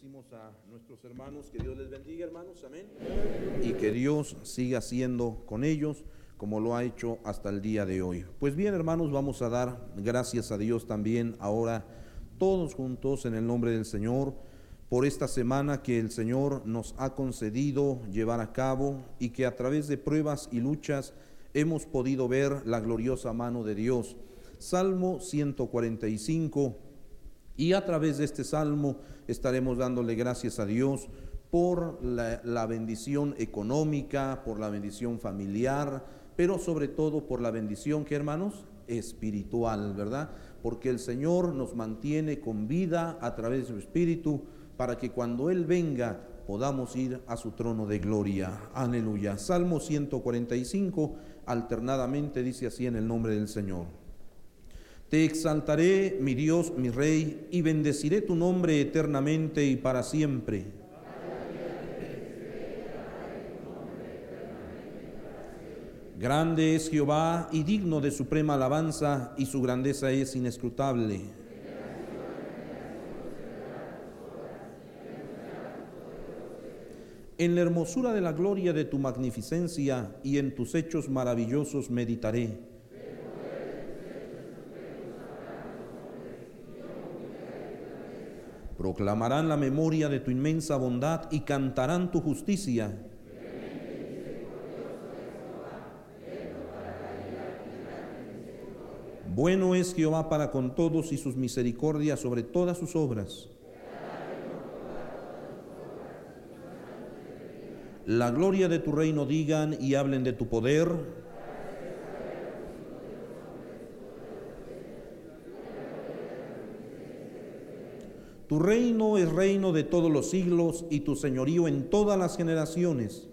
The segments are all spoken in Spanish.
Bendecimos a nuestros hermanos, que Dios les bendiga, hermanos, amén. Y que Dios siga siendo con ellos como lo ha hecho hasta el día de hoy. Pues bien, hermanos, vamos a dar gracias a Dios también ahora, todos juntos en el nombre del Señor, por esta semana que el Señor nos ha concedido llevar a cabo y que a través de pruebas y luchas hemos podido ver la gloriosa mano de Dios. Salmo 145 y a través de este salmo estaremos dándole gracias a Dios por la, bendición económica, por la bendición familiar, pero sobre todo por la bendición que hermanos, espiritual, ¿verdad? Porque el Señor nos mantiene con vida a través de su espíritu para que cuando Él venga podamos ir a su trono de gloria. Aleluya. Salmo 145 alternadamente dice así en el nombre del Señor. Te exaltaré, mi Dios, mi Rey, y bendeciré tu nombre eternamente y para siempre. Grande es Jehová y digno de suprema alabanza, y su grandeza es inescrutable. En la hermosura de la gloria de tu magnificencia y en tus hechos maravillosos meditaré. Proclamarán la memoria de tu inmensa bondad y cantarán tu justicia. Bueno es Jehová para con todos y sus misericordias sobre todas sus obras. La gloria de tu reino digan y hablen de tu poder. Tu reino es reino de todos los siglos y tu señorío en todas las generaciones.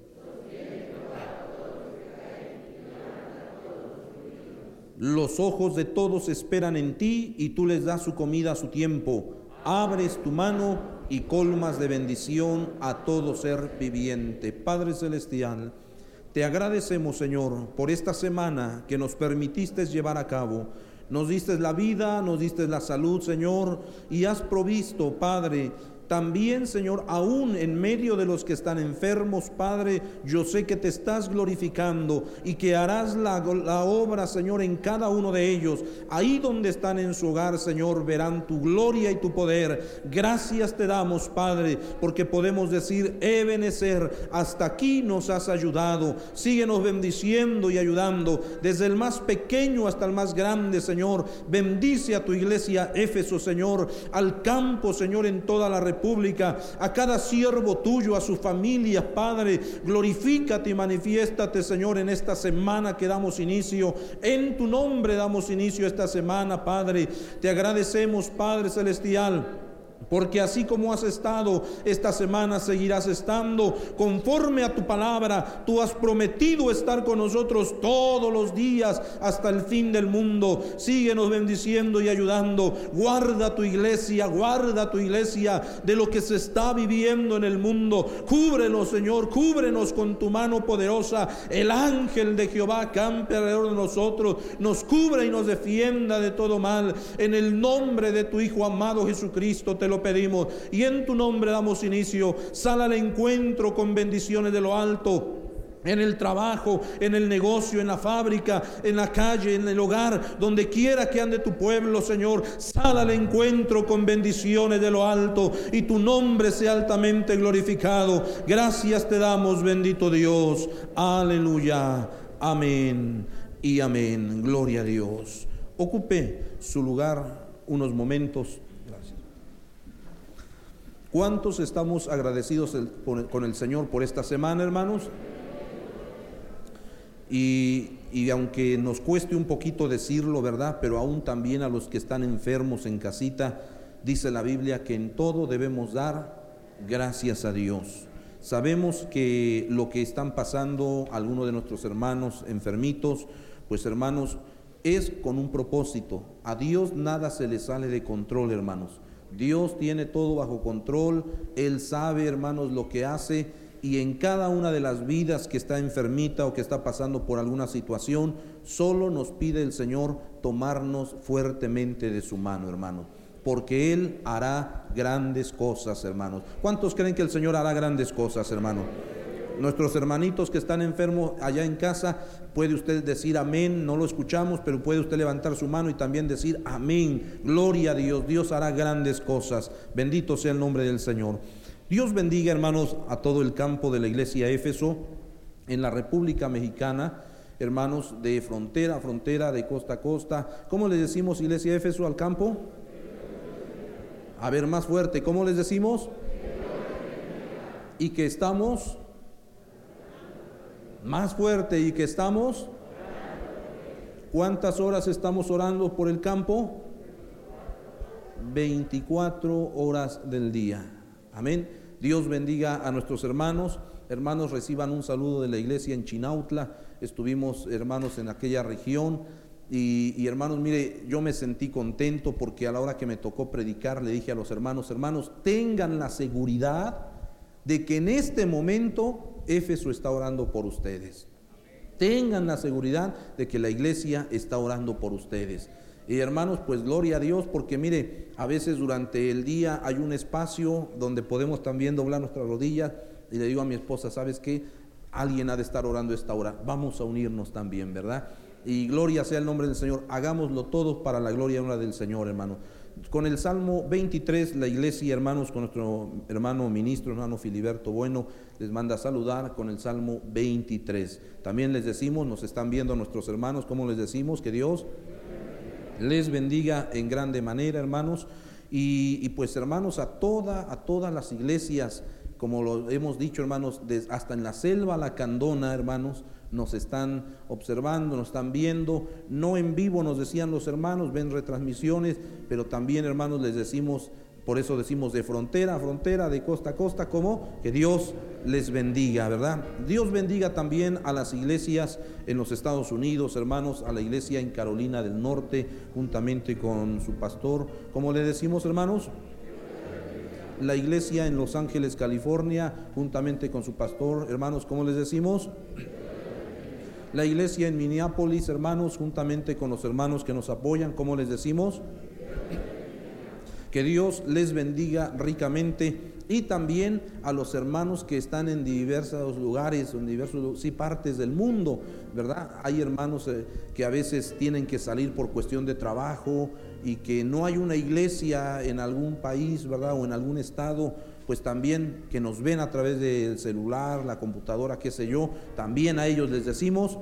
Los ojos de todos esperan en ti y tú les das su comida a su tiempo. Abres tu mano y colmas de bendición a todo ser viviente. Padre Celestial, te agradecemos, Señor, por esta semana que nos permitiste llevar a cabo. Nos diste la vida, nos diste la salud, Señor, y has provisto, Padre, también, Señor, aún en medio de los que están enfermos, Padre, yo sé que te estás glorificando y que harás la, la, obra, Señor, en cada uno de ellos. Ahí donde están en su hogar, Señor, verán tu gloria y tu poder. Gracias te damos, Padre, porque podemos decir, Ebenezer, hasta aquí nos has ayudado. Síguenos bendiciendo y ayudando, desde el más pequeño hasta el más grande, Señor. Bendice a tu iglesia Éfeso, Señor, al campo, Señor, en toda la república, a cada siervo tuyo, a su familia, Padre. Glorifícate y manifiéstate, Señor, en esta semana que damos inicio. En tu nombre damos inicio esta semana, Padre. Te agradecemos, Padre Celestial. Porque así como has estado esta semana, seguirás estando conforme a tu palabra. Tú has prometido estar con nosotros todos los días hasta el fin del mundo. Síguenos bendiciendo y ayudando. Guarda tu iglesia, guarda tu iglesia de lo que se está viviendo en el mundo. Cúbrenos, Señor, cúbrenos con tu mano poderosa. El ángel de Jehová campe alrededor de nosotros. Nos cubra y nos defienda de todo mal. En el nombre de tu Hijo amado Jesucristo te lo pedimos y en tu nombre damos inicio. Sal al encuentro con bendiciones de lo alto en el trabajo, en el negocio, en la fábrica, en la calle, en el hogar, donde quiera que ande tu pueblo, Señor, sal al encuentro con bendiciones de lo alto y tu nombre sea altamente glorificado. Gracias te damos, bendito Dios. Aleluya. Amén y amén. Gloria a Dios. Ocupe su lugar unos momentos. ¿Cuántos estamos agradecidos con el Señor por esta semana, hermanos? Y, y, aunque nos cueste un poquito decirlo, ¿verdad? Pero aún también a los que están enfermos en casita, dice la Biblia que en todo debemos dar gracias a Dios. Sabemos que lo que están pasando algunos de nuestros hermanos enfermitos, pues hermanos, es con un propósito. A Dios nada se le sale de control, hermanos. Dios tiene todo bajo control, Él sabe, hermanos, lo que hace y en cada una de las vidas que está enfermita o que está pasando por alguna situación, solo nos pide el Señor tomarnos fuertemente de su mano, hermano. porque Él hará grandes cosas, hermanos. ¿Cuántos creen que el Señor hará grandes cosas, hermanos? Nuestros hermanitos que están enfermos allá en casa, puede usted decir amén, no lo escuchamos, pero puede usted levantar su mano y también decir amén. Gloria a Dios, Dios hará grandes cosas. Bendito sea el nombre del Señor. Dios bendiga, hermanos, a todo el campo de la iglesia Éfeso en la República Mexicana, hermanos, de frontera a frontera, de costa a costa. ¿Cómo le decimos iglesia Éfeso al campo? A ver, más fuerte, ¿cómo les decimos? Y que estamos más fuerte y que estamos. ¿Cuántas horas estamos orando por el campo? 24 horas del día. Amén. Dios bendiga a nuestros hermanos. Hermanos, reciban un saludo de la iglesia en Chinautla. Estuvimos, hermanos, en aquella región. Y, y, hermanos, mire, yo me sentí contento porque a la hora que me tocó predicar le dije a los hermanos, hermanos, tengan la seguridad de que en este momento Éfeso está orando por ustedes. Tengan la seguridad de que la iglesia está orando por ustedes. Y hermanos, pues gloria a Dios, porque mire, a veces durante el día hay un espacio donde podemos también doblar nuestras rodillas y le digo a mi esposa, ¿sabes qué? Alguien ha de estar orando esta hora, vamos a unirnos también, ¿verdad? Y gloria sea el nombre del Señor, hagámoslo todos para la gloria y honra del Señor, hermano. Con el Salmo 23, la iglesia, hermanos, con nuestro hermano ministro, hermano Filiberto Bueno, les manda a saludar con el Salmo 23. También les decimos, nos están viendo nuestros hermanos, ¿cómo les decimos? Que Dios les bendiga en grande manera, hermanos. Y, y pues, hermanos, a, toda, a todas las iglesias, como lo hemos dicho, hermanos, hasta en la selva la candona, hermanos, nos están observando, nos están viendo, no en vivo nos decían los hermanos, ven retransmisiones, pero también hermanos les decimos, por eso decimos de frontera a frontera, de costa a costa, como que Dios les bendiga, ¿verdad? Dios bendiga también a las iglesias en los Estados Unidos, hermanos, a la iglesia en Carolina del Norte, juntamente con su pastor, como le decimos, hermanos, la iglesia en Los Ángeles, California, juntamente con su pastor, hermanos, ¿cómo les decimos? la iglesia en Minneapolis, hermanos, juntamente con los hermanos que nos apoyan, ¿cómo les decimos? Que Dios les bendiga ricamente y también a los hermanos que están en diversos lugares, en diversas sí, partes del mundo, ¿verdad? Hay hermanos eh, que a veces tienen que salir por cuestión de trabajo y que no hay una iglesia en algún país, ¿verdad? O en algún estado pues también que nos ven a través del celular, la computadora, qué sé yo, también a ellos les decimos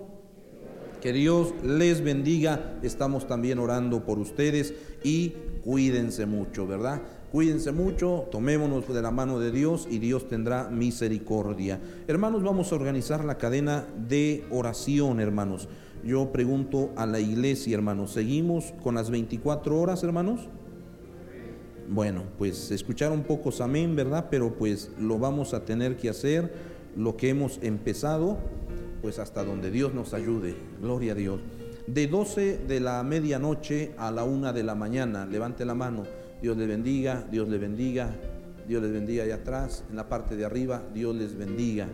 que Dios les bendiga. Estamos también orando por ustedes y cuídense mucho, ¿verdad? Cuídense mucho, tomémonos de la mano de Dios y Dios tendrá misericordia. Hermanos, vamos a organizar la cadena de oración, hermanos. Yo pregunto a la iglesia, hermanos, ¿seguimos con las 24 horas, hermanos? Bueno, pues escucharon pocos amén, ¿verdad? Pero pues lo vamos a tener que hacer, lo que hemos empezado, pues hasta donde Dios nos ayude. Gloria a Dios. De 12 de la medianoche a la una de la mañana, levante la mano. Dios le bendiga, Dios le bendiga, Dios les bendiga allá atrás, en la parte de arriba, Dios les bendiga.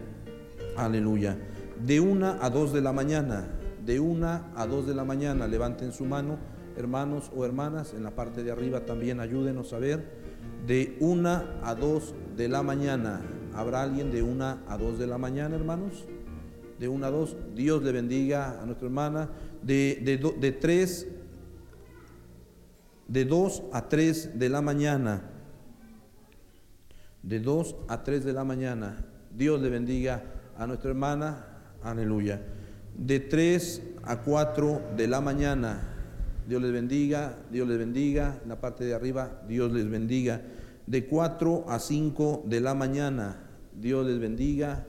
Aleluya. De una a dos de la mañana, de una a dos de la mañana, levanten su mano hermanos o hermanas, en la parte de arriba también ayúdenos a ver, de una a dos de la mañana. ¿Habrá alguien de una a dos de la mañana, hermanos? De una a dos. Dios le bendiga a nuestra hermana. De, de, de tres, de dos a tres de la mañana. De dos a tres de la mañana. Dios le bendiga a nuestra hermana. Aleluya. De tres a cuatro de la mañana. Dios les bendiga, Dios les bendiga. En la parte de arriba, Dios les bendiga. De 4 a 5 de la mañana, Dios les bendiga.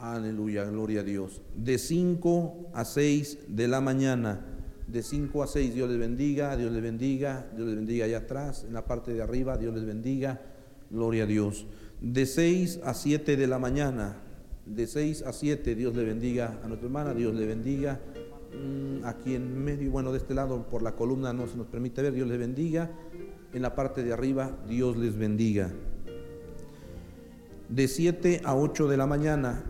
Aleluya, gloria a Dios. De 5 a 6 de la mañana, de 5 a 6, Dios les bendiga, Dios les bendiga, Dios les bendiga allá atrás. En la parte de arriba, Dios les bendiga. Gloria a Dios. De 6 a 7 de la mañana, de 6 a 7, Dios le bendiga a nuestra hermana, Dios le bendiga. Mm, aquí en medio, bueno, de este lado por la columna no se nos permite ver, Dios les bendiga. En la parte de arriba, Dios les bendiga. De 7 a 8 de la mañana,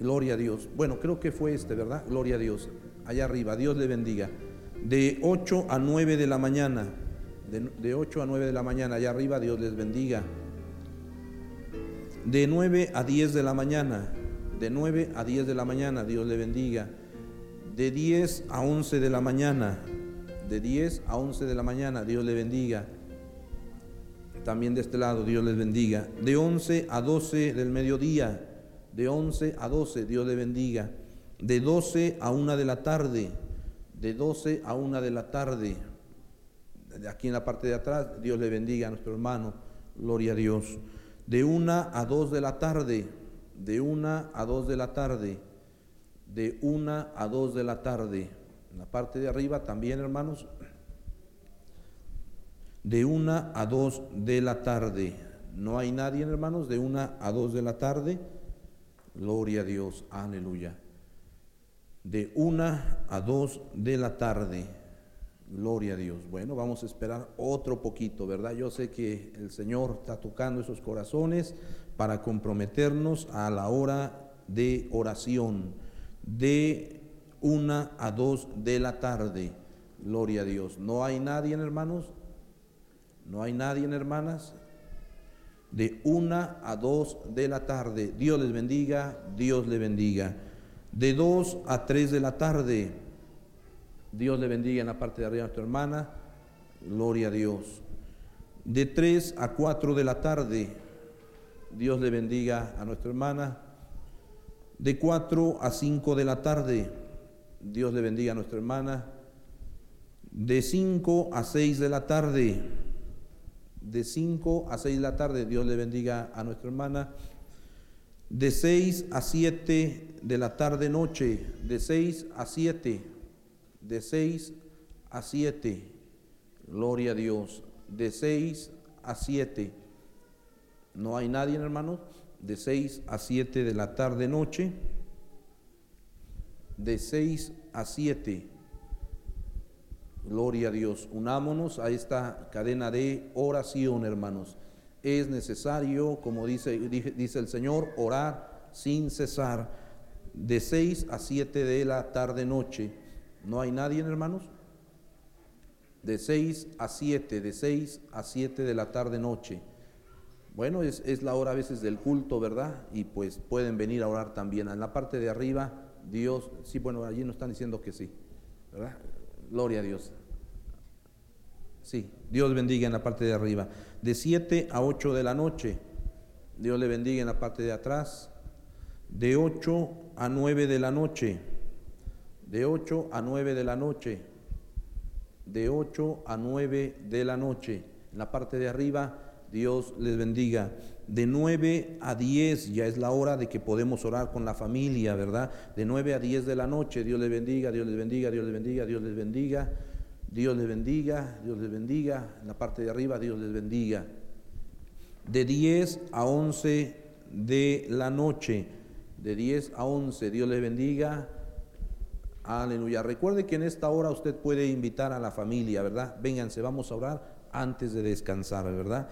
gloria a Dios. Bueno, creo que fue este, ¿verdad? Gloria a Dios. Allá arriba, Dios le bendiga. De 8 a 9 de la mañana, De, 8 a 9 de la mañana, allá arriba, Dios les bendiga. De 9 a 10 de la mañana, de 9 a 10 de la mañana, Dios le bendiga. De 10 a 11 de la mañana, de 10 a 11 de la mañana, Dios le bendiga. También de este lado, Dios les bendiga. De 11 a 12 del mediodía, de 11 a 12, Dios le bendiga. De 12 a 1 de la tarde, de 12 a 1 de la tarde. Aquí en la parte de atrás, Dios le bendiga a nuestro hermano, gloria a Dios. De 1 a 2 de la tarde, de 1 a 2 de la tarde, de 1 a 2 de la tarde. En la parte de arriba también, hermanos, de 1 a 2 de la tarde. No hay nadie, hermanos, de 1 a 2 de la tarde. Gloria a Dios, aleluya. De 1 a 2 de la tarde. Gloria a Dios. Bueno, vamos a esperar otro poquito, ¿verdad? Yo sé que el Señor está tocando esos corazones para comprometernos a la hora de oración, de 1 a 2 de la tarde. Gloria a Dios. ¿No hay nadie, hermanos? ¿No hay nadie, hermanas? de una a dos de la tarde. Dios les bendiga, Dios le bendiga. De dos a tres de la tarde. Dios le bendiga en la parte de arriba a nuestra hermana. Gloria a Dios. De tres a cuatro de la tarde. Dios le bendiga a nuestra hermana. De cuatro a cinco de la tarde. Dios le bendiga a nuestra hermana. De cinco a seis de la tarde de 5 a 6 de la tarde. Dios le bendiga a nuestra hermana. De 6 a 7 de la tarde noche. De 6 a 7. De 6 a 7. Gloria a Dios. De 6 a 7. No hay nadie, hermanos. De 6 a 7 de la tarde noche. De 6 a 7 Gloria a Dios. Unámonos a esta cadena de oración, hermanos. Es necesario, como dice, dice el Señor, orar sin cesar de 6 a 7 de la tarde noche. ¿No hay nadie, hermanos? De 6 a 7, de 6 a 7 de la tarde noche. Bueno, es, es, la hora a veces del culto, ¿verdad? Y pues pueden venir a orar también. En la parte de arriba, Dios, sí, bueno, allí nos están diciendo que sí, ¿verdad? Gloria a Dios. Sí, Dios bendiga en la parte de arriba. De 7 a 8 de la noche. Dios le bendiga en la parte de atrás. De 8 a 9 de la noche. De 8 a 9 de la noche. De 8 a 9 de la noche. En la parte de arriba, Dios les bendiga. De 9 a 10 ya es la hora de que podemos orar con la familia, ¿verdad? De 9 a 10 de la noche, Dios les bendiga, Dios les bendiga, Dios les bendiga, Dios les bendiga. Dios les bendiga, Dios les bendiga. En la parte de arriba, Dios les bendiga. De 10 a 11 de la noche, de 10 a 11, Dios les bendiga. Aleluya. Recuerde que en esta hora usted puede invitar a la familia, ¿verdad? Vénganse, vamos a orar antes de descansar, ¿verdad?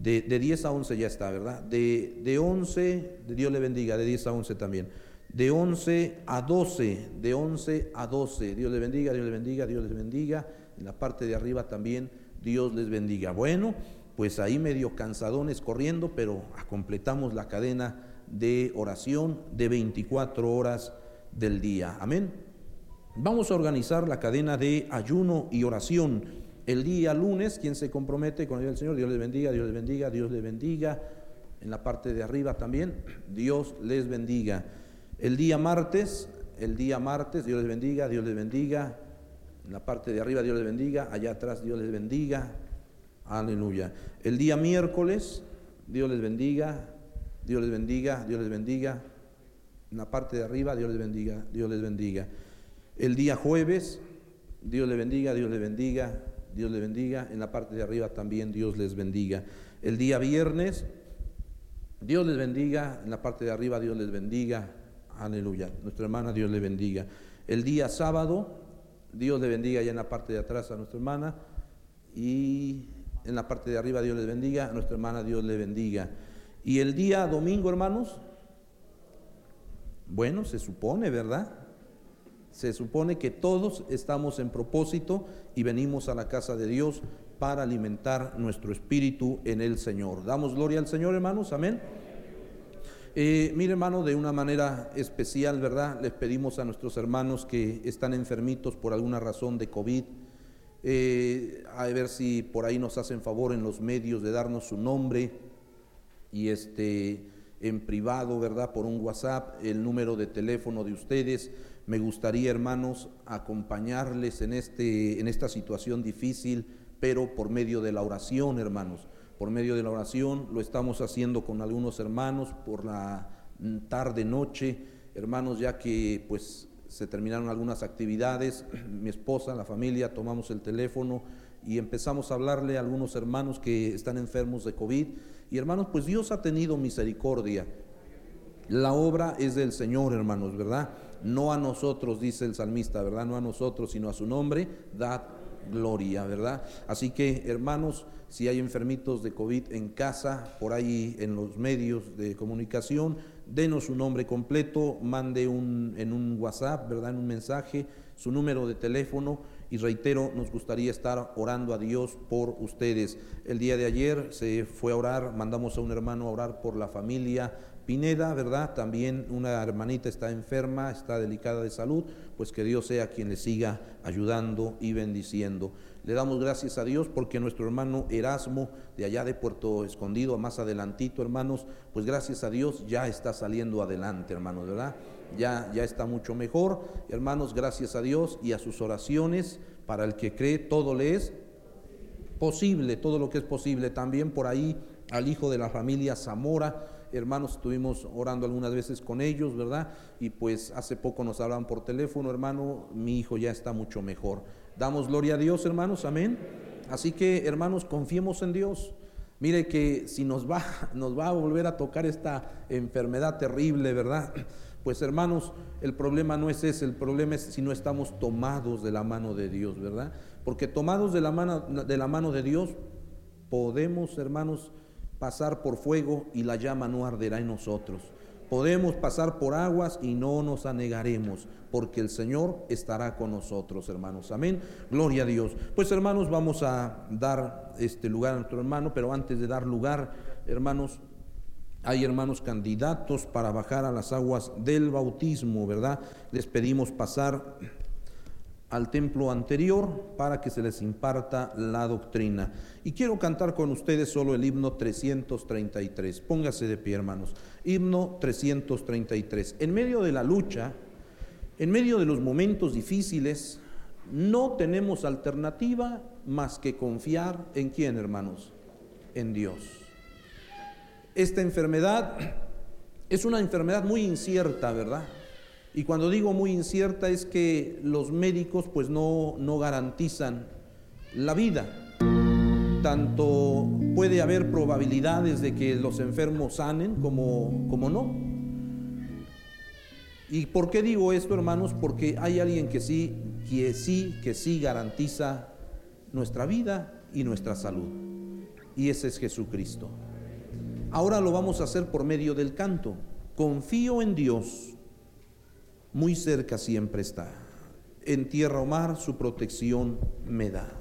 De, 10 a 11 ya está, ¿verdad? De, de 11, Dios le bendiga, de 10 a 11 también. De 11 a 12, de 11 a 12. Dios les bendiga, Dios les bendiga, Dios les bendiga. En la parte de arriba también, Dios les bendiga. Bueno, pues ahí medio cansadones corriendo, pero completamos la cadena de oración de 24 horas del día. Amén. Vamos a organizar la cadena de ayuno y oración el día lunes, quien se compromete con el Señor, Dios les bendiga, Dios les bendiga, Dios les bendiga. En la parte de arriba también, Dios les bendiga. El día martes, el día martes, Dios les bendiga, Dios les bendiga. En la parte de arriba, Dios les bendiga. Allá atrás, Dios les bendiga. Aleluya. El día miércoles, Dios les bendiga, Dios les bendiga, Dios les bendiga. En la parte de arriba, Dios les bendiga, Dios les bendiga. El día jueves, Dios les bendiga, Dios les bendiga. Dios les bendiga. En la parte de arriba también Dios les bendiga. El día viernes, Dios les bendiga. En la parte de arriba Dios les bendiga. Aleluya. Nuestra hermana Dios le bendiga. El día sábado, Dios le bendiga y en la parte de atrás a nuestra hermana. Y en la parte de arriba Dios les bendiga. A nuestra hermana Dios le bendiga. Y el día domingo, hermanos, bueno, se supone, ¿verdad? Se supone que todos estamos en propósito y venimos a la casa de Dios para alimentar nuestro espíritu en el Señor. Damos gloria al Señor, hermanos, amén. Eh, mire, hermano, de una manera especial, ¿verdad? Les pedimos a nuestros hermanos que están enfermitos por alguna razón de COVID, eh, a ver si por ahí nos hacen favor en los medios de darnos su nombre y este en privado, ¿verdad? Por un WhatsApp, el número de teléfono de ustedes. Me gustaría, hermanos, acompañarles en, este, en esta situación difícil, pero por medio de la oración, hermanos. Por medio de la oración lo estamos haciendo con algunos hermanos por la tarde, noche, hermanos, ya que pues se terminaron algunas actividades, mi esposa, la familia, tomamos el teléfono y empezamos a hablarle a algunos hermanos que están enfermos de COVID. Y hermanos, pues Dios ha tenido misericordia. La obra es del Señor, hermanos, ¿verdad? No a nosotros, dice el salmista, ¿verdad? No a nosotros, sino a su nombre, dad gloria, ¿verdad? Así que, hermanos, si hay enfermitos de COVID en casa, por ahí en los medios de comunicación, denos su nombre completo, mande un, en un WhatsApp, ¿verdad? En un mensaje, su número de teléfono y reitero, nos gustaría estar orando a Dios por ustedes. El día de ayer se fue a orar, mandamos a un hermano a orar por la familia Pineda, ¿verdad? También una hermanita está enferma, está delicada de salud, pues que Dios sea quien le siga ayudando y bendiciendo. Le damos gracias a Dios porque nuestro hermano Erasmo, de allá de Puerto Escondido, más adelantito, hermanos, pues gracias a Dios ya está saliendo adelante, hermanos, ¿verdad? Ya, ya está mucho mejor. Hermanos, gracias a Dios y a sus oraciones, para el que cree, todo le es posible, todo lo que es posible. También por ahí al hijo de la familia Zamora, hermanos, estuvimos orando algunas veces con ellos, ¿verdad? Y pues hace poco nos hablaban por teléfono, hermano, mi hijo ya está mucho mejor. Damos gloria a Dios, hermanos, amén. Así que, hermanos, confiemos en Dios. Mire que si nos va, nos va a volver a tocar esta enfermedad terrible, ¿verdad? Pues hermanos, el problema no es ese, el problema es si no estamos tomados de la mano de Dios, ¿verdad? Porque tomados de la mano de, la mano de Dios, podemos, hermanos, pasar por fuego y la llama no arderá en nosotros. Podemos pasar por aguas y no nos anegaremos, porque el Señor estará con nosotros, hermanos. Amén. Gloria a Dios. Pues hermanos, vamos a dar este lugar a nuestro hermano, pero antes de dar lugar, hermanos, hay hermanos candidatos para bajar a las aguas del bautismo, ¿verdad? Les pedimos pasar al templo anterior para que se les imparta la doctrina. Y quiero cantar con ustedes solo el himno 333. Póngase de pie, hermanos. Himno 333. En medio de la lucha, en medio de los momentos difíciles, no tenemos alternativa más que confiar en quién, hermanos? En Dios. Esta enfermedad es una enfermedad muy incierta, ¿verdad? Y cuando digo muy incierta es que los médicos pues no, no garantizan la vida. Tanto puede haber probabilidades de que los enfermos sanen como, como no. ¿Y por qué digo esto, hermanos? Porque hay alguien que sí, que sí, que sí garantiza nuestra vida y nuestra salud. Y ese es Jesucristo. Ahora lo vamos a hacer por medio del canto. Confío en Dios muy cerca siempre está. En tierra o mar su protección me da.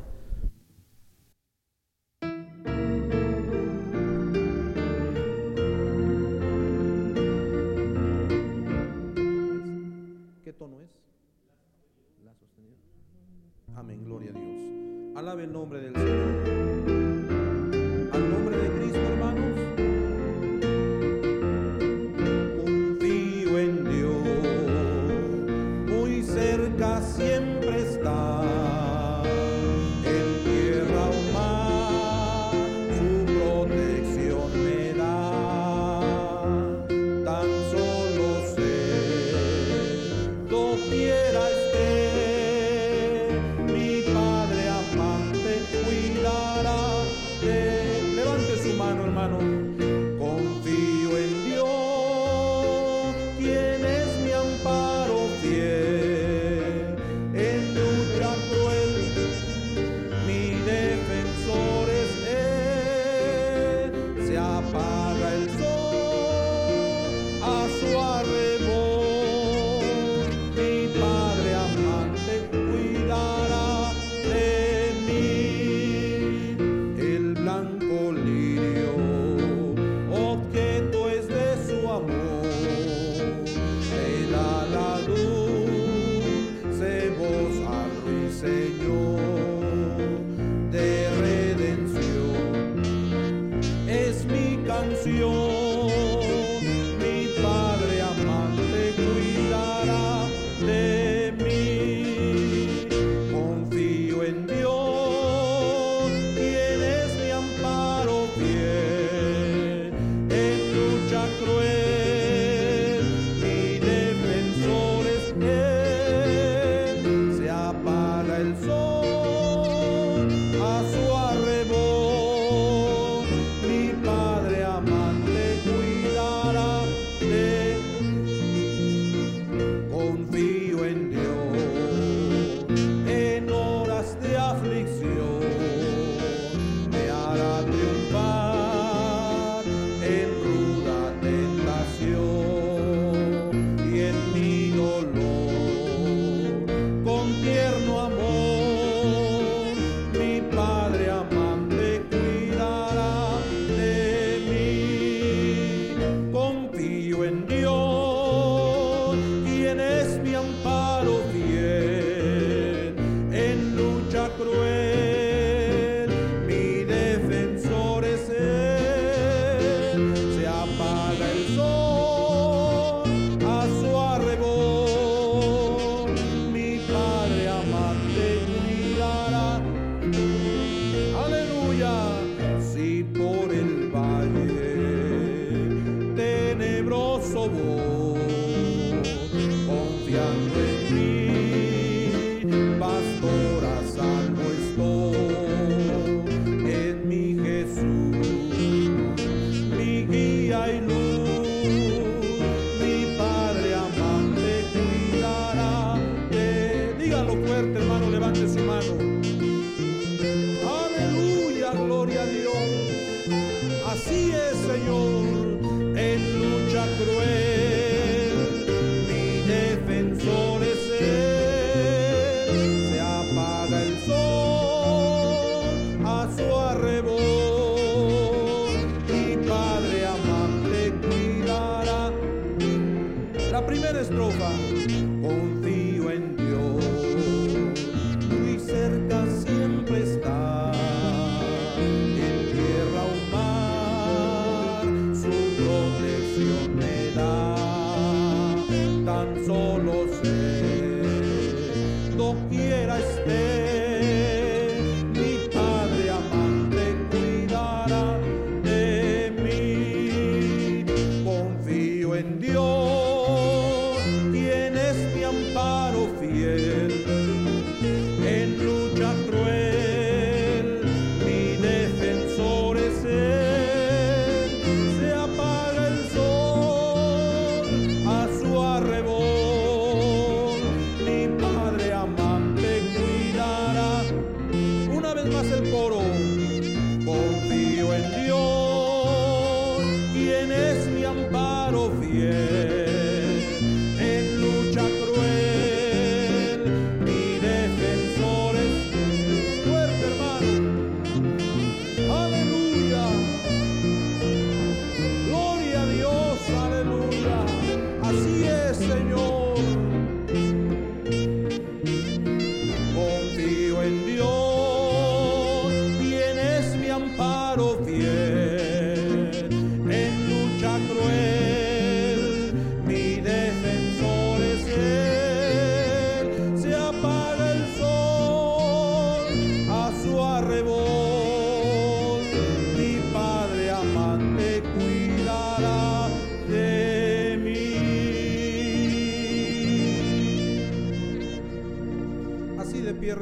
¿Qué tono es? La sostenida. Amén, gloria a Dios. Alabe el nombre del Señor.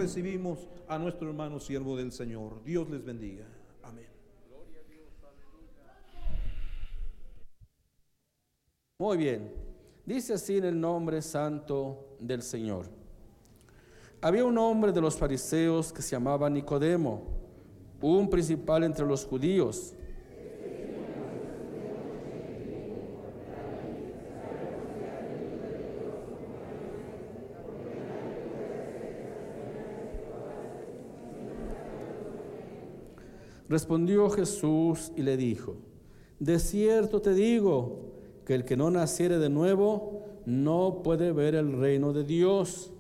Recibimos a nuestro hermano siervo del Señor. Dios les bendiga. Amén. Muy bien. Dice así en el nombre santo del Señor. Había un hombre de los fariseos que se llamaba Nicodemo, un principal entre los judíos. Respondió Jesús y le dijo, de cierto te digo que el que no naciere de nuevo no puede ver el reino de Dios.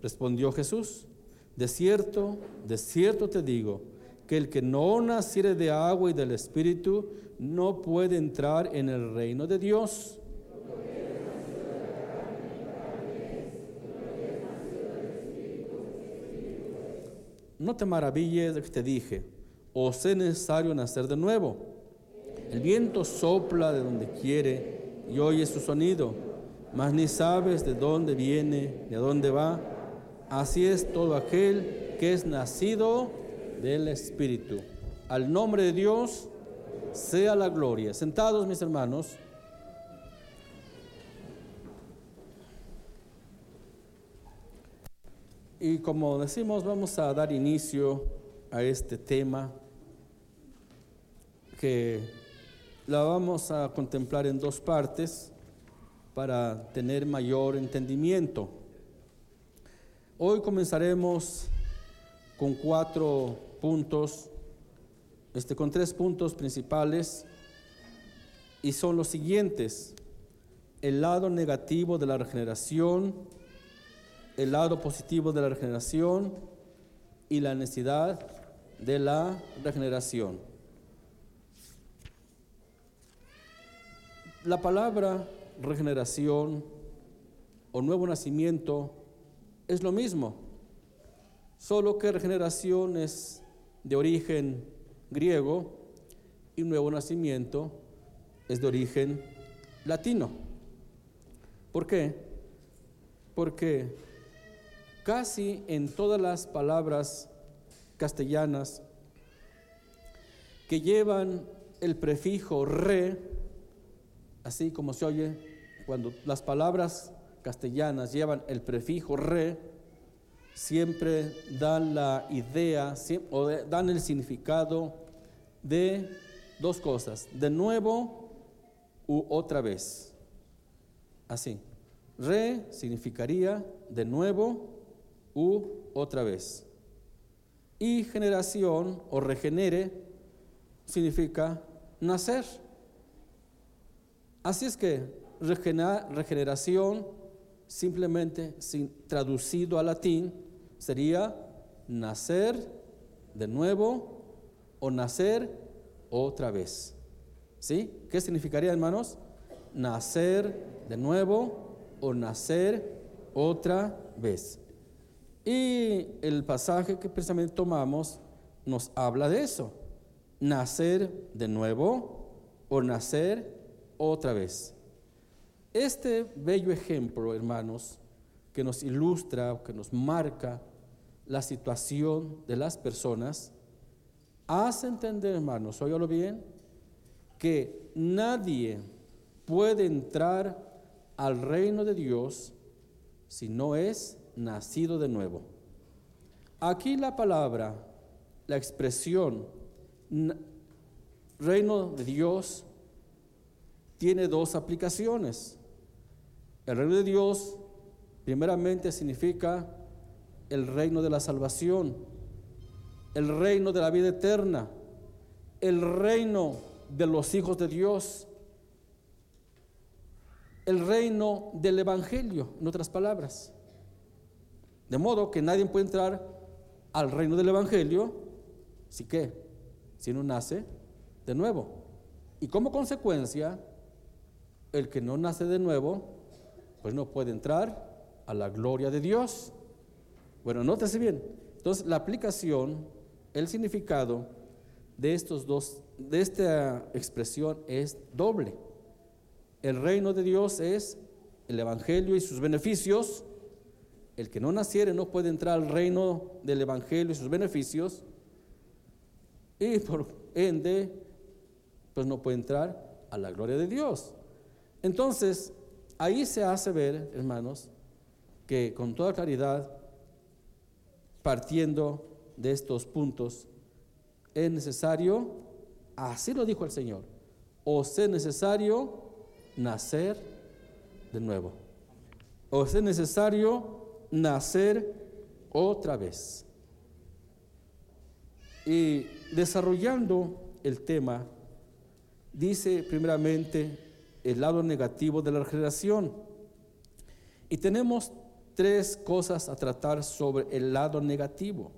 Respondió Jesús, de cierto, de cierto te digo, que el que no naciere de agua y del Espíritu no puede entrar en el reino de Dios. No te maravilles de que te dije, os es necesario nacer de nuevo. El viento sopla de donde quiere y oyes su sonido, mas ni sabes de dónde viene ni a dónde va. Así es todo aquel que es nacido del Espíritu. Al nombre de Dios, sea la gloria. Sentados, mis hermanos. Y como decimos, vamos a dar inicio a este tema que la vamos a contemplar en dos partes para tener mayor entendimiento. Hoy comenzaremos con cuatro puntos este, con tres puntos principales y son los siguientes. El lado negativo de la regeneración, el lado positivo de la regeneración y la necesidad de la regeneración. La palabra regeneración o nuevo nacimiento es lo mismo, solo que regeneración es de origen griego y nuevo nacimiento es de origen latino. ¿Por qué? Porque casi en todas las palabras castellanas que llevan el prefijo re, así como se oye cuando las palabras castellanas llevan el prefijo re, siempre dan la idea o dan el significado de dos cosas, de nuevo u otra vez. Así. Re significaría de nuevo u otra vez. Y generación o regenere significa nacer. Así es que regeneración simplemente traducido al latín sería nacer de nuevo o nacer otra vez. ¿Sí? ¿Qué significaría, hermanos? Nacer de nuevo o nacer otra vez. Y el pasaje que precisamente tomamos nos habla de eso. Nacer de nuevo o nacer otra vez. Este bello ejemplo, hermanos, que nos ilustra, que nos marca la situación de las personas, hace entender, hermanos, óyalo bien, que nadie puede entrar al reino de Dios si no es nacido de nuevo. Aquí la palabra, la expresión reino de Dios tiene dos aplicaciones. El reino de Dios primeramente significa el reino de la salvación, el reino de la vida eterna, el reino de los hijos de Dios, el reino del Evangelio, en otras palabras. De modo que nadie puede entrar al reino del Evangelio si qué, si no nace de nuevo. Y como consecuencia, el que no nace de nuevo pues no puede entrar a la gloria de Dios. Bueno, nótese bien. Entonces, la aplicación, el significado de estos dos, de esta expresión es doble. El reino de Dios es el evangelio y sus beneficios. El que no naciere no puede entrar al reino del evangelio y sus beneficios. Y por ende, pues no puede entrar a la gloria de Dios. Entonces, Ahí se hace ver, hermanos, que con toda claridad, partiendo de estos puntos, es necesario, así lo dijo el Señor, o es necesario nacer de nuevo, o es necesario nacer otra vez. Y desarrollando el tema, dice primeramente el lado negativo de la regeneración. Y tenemos tres cosas a tratar sobre el lado negativo.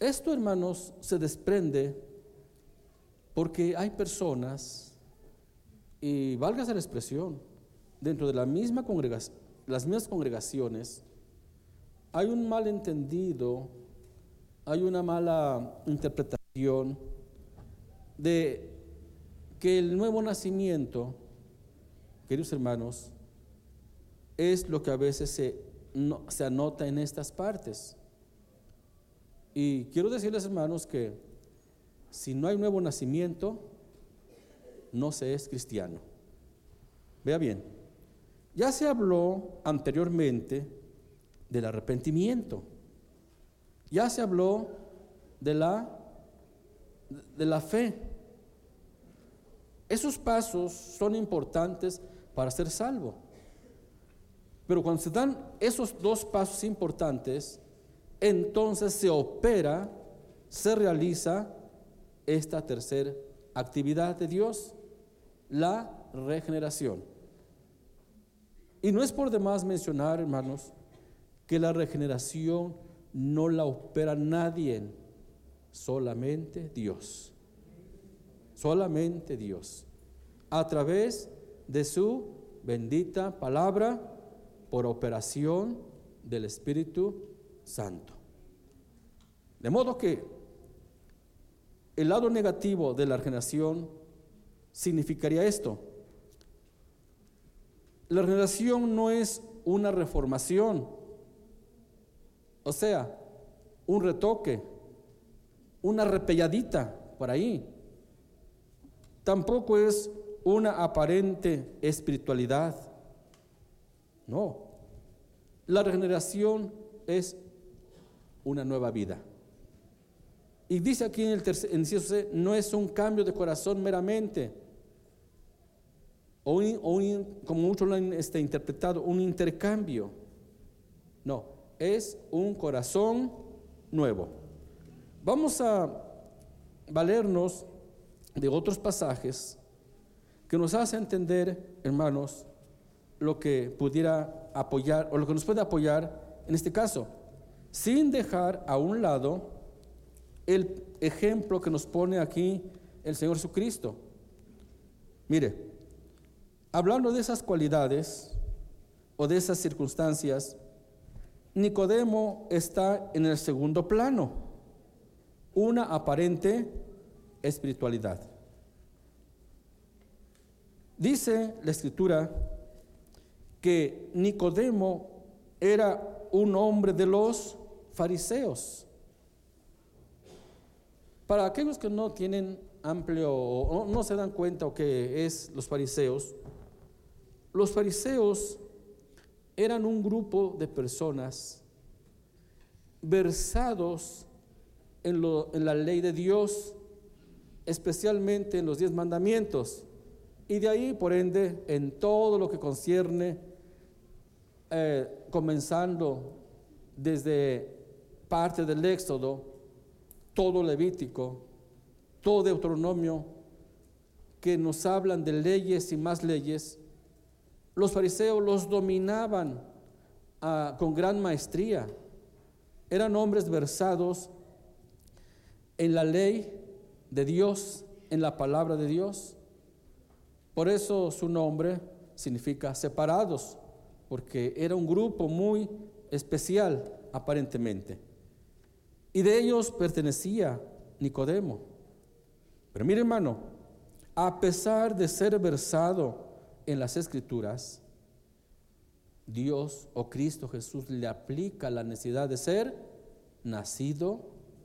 Esto, hermanos, se desprende porque hay personas, y valga la expresión, dentro de la misma congregación, las mismas congregaciones, hay un malentendido, hay una mala interpretación de que el nuevo nacimiento, queridos hermanos, es lo que a veces se, se anota en estas partes. Y quiero decirles, hermanos, que si no hay nuevo nacimiento, no se es cristiano. Vea bien, ya se habló anteriormente del arrepentimiento, ya se habló de la, de la fe, esos pasos son importantes para ser salvo. Pero cuando se dan esos dos pasos importantes, entonces se opera, se realiza esta tercera actividad de Dios, la regeneración. Y no es por demás mencionar, hermanos, que la regeneración no la opera nadie, solamente Dios solamente Dios, a través de su bendita palabra por operación del Espíritu Santo. De modo que el lado negativo de la regeneración significaría esto. La regeneración no es una reformación, o sea, un retoque, una repelladita por ahí. Tampoco es una aparente espiritualidad. No. La regeneración es una nueva vida. Y dice aquí en el tercer, C, no es un cambio de corazón meramente, o, como muchos lo han este, interpretado, un intercambio. No, es un corazón nuevo. Vamos a valernos de otros pasajes que nos hace entender, hermanos, lo que pudiera apoyar o lo que nos puede apoyar en este caso, sin dejar a un lado el ejemplo que nos pone aquí el Señor Jesucristo. Mire, hablando de esas cualidades o de esas circunstancias, Nicodemo está en el segundo plano, una aparente espiritualidad. Dice la escritura que Nicodemo era un hombre de los fariseos. Para aquellos que no tienen amplio o no se dan cuenta o que es los fariseos, los fariseos eran un grupo de personas versados en, en la ley de Dios, especialmente en los diez mandamientos, y de ahí, por ende, en todo lo que concierne, eh, comenzando desde parte del Éxodo, todo Levítico, todo Deuteronomio, que nos hablan de leyes y más leyes, los fariseos los dominaban ah, con gran maestría. Eran hombres versados en la ley de Dios, en la palabra de Dios. Por eso su nombre significa separados, porque era un grupo muy especial aparentemente. Y de ellos pertenecía Nicodemo. Pero mire hermano, a pesar de ser versado en las escrituras, Dios o Cristo Jesús le aplica la necesidad de ser nacido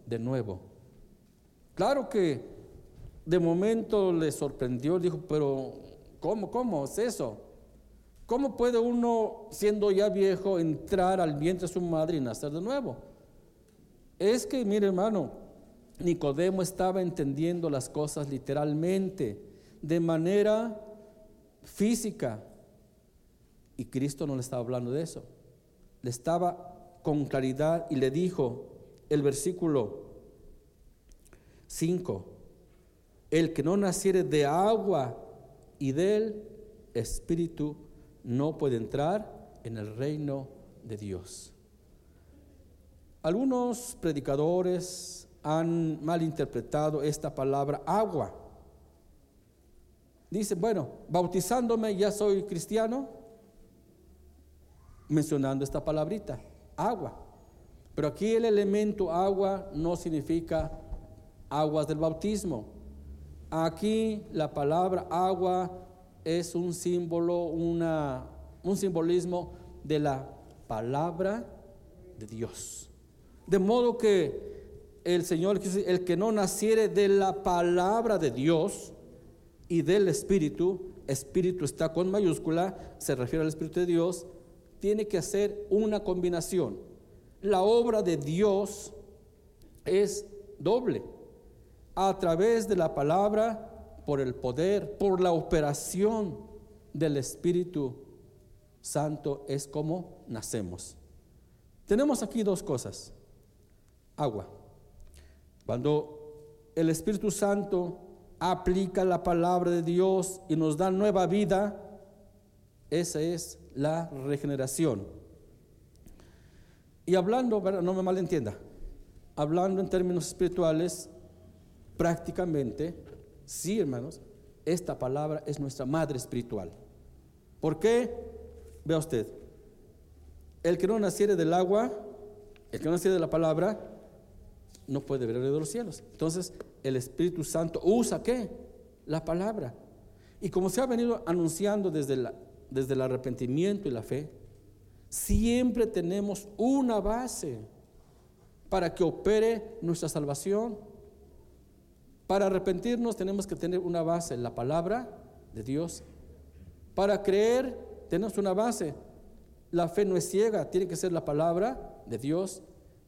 de nuevo. Claro que de momento le sorprendió, dijo, pero ¿cómo, cómo es eso? ¿Cómo puede uno, siendo ya viejo, entrar al vientre de su madre y nacer de nuevo? Es que, mire hermano, Nicodemo estaba entendiendo las cosas literalmente, de manera física, y Cristo no le estaba hablando de eso. Le estaba con claridad y le dijo el versículo 5, el que no naciere de agua y del Espíritu no puede entrar en el reino de Dios. Algunos predicadores han malinterpretado esta palabra agua. Dicen, bueno, bautizándome ya soy cristiano, mencionando esta palabrita, agua. Pero aquí el elemento agua no significa aguas del bautismo. Aquí la palabra agua es un símbolo, una, un simbolismo de la palabra de Dios. De modo que el Señor, el que no naciere de la palabra de Dios y del Espíritu, Espíritu está con mayúscula, se refiere al Espíritu de Dios, tiene que hacer una combinación. La obra de Dios es doble a través de la palabra, por el poder, por la operación del Espíritu Santo, es como nacemos. Tenemos aquí dos cosas. Agua. Cuando el Espíritu Santo aplica la palabra de Dios y nos da nueva vida, esa es la regeneración. Y hablando, no me malentienda, hablando en términos espirituales, prácticamente, sí hermanos, esta palabra es nuestra madre espiritual. ¿Por qué? Vea usted, el que no naciere del agua, El que no nace de la palabra no puede ver el de los cielos. Entonces, el Espíritu Santo usa qué? La palabra. Y como se ha venido anunciando desde, desde el arrepentimiento y la fe, siempre tenemos una base para que opere nuestra salvación. Para arrepentirnos tenemos que tener una base, la palabra de Dios. Para creer tenemos una base. La fe no es ciega, tiene que ser la palabra de Dios.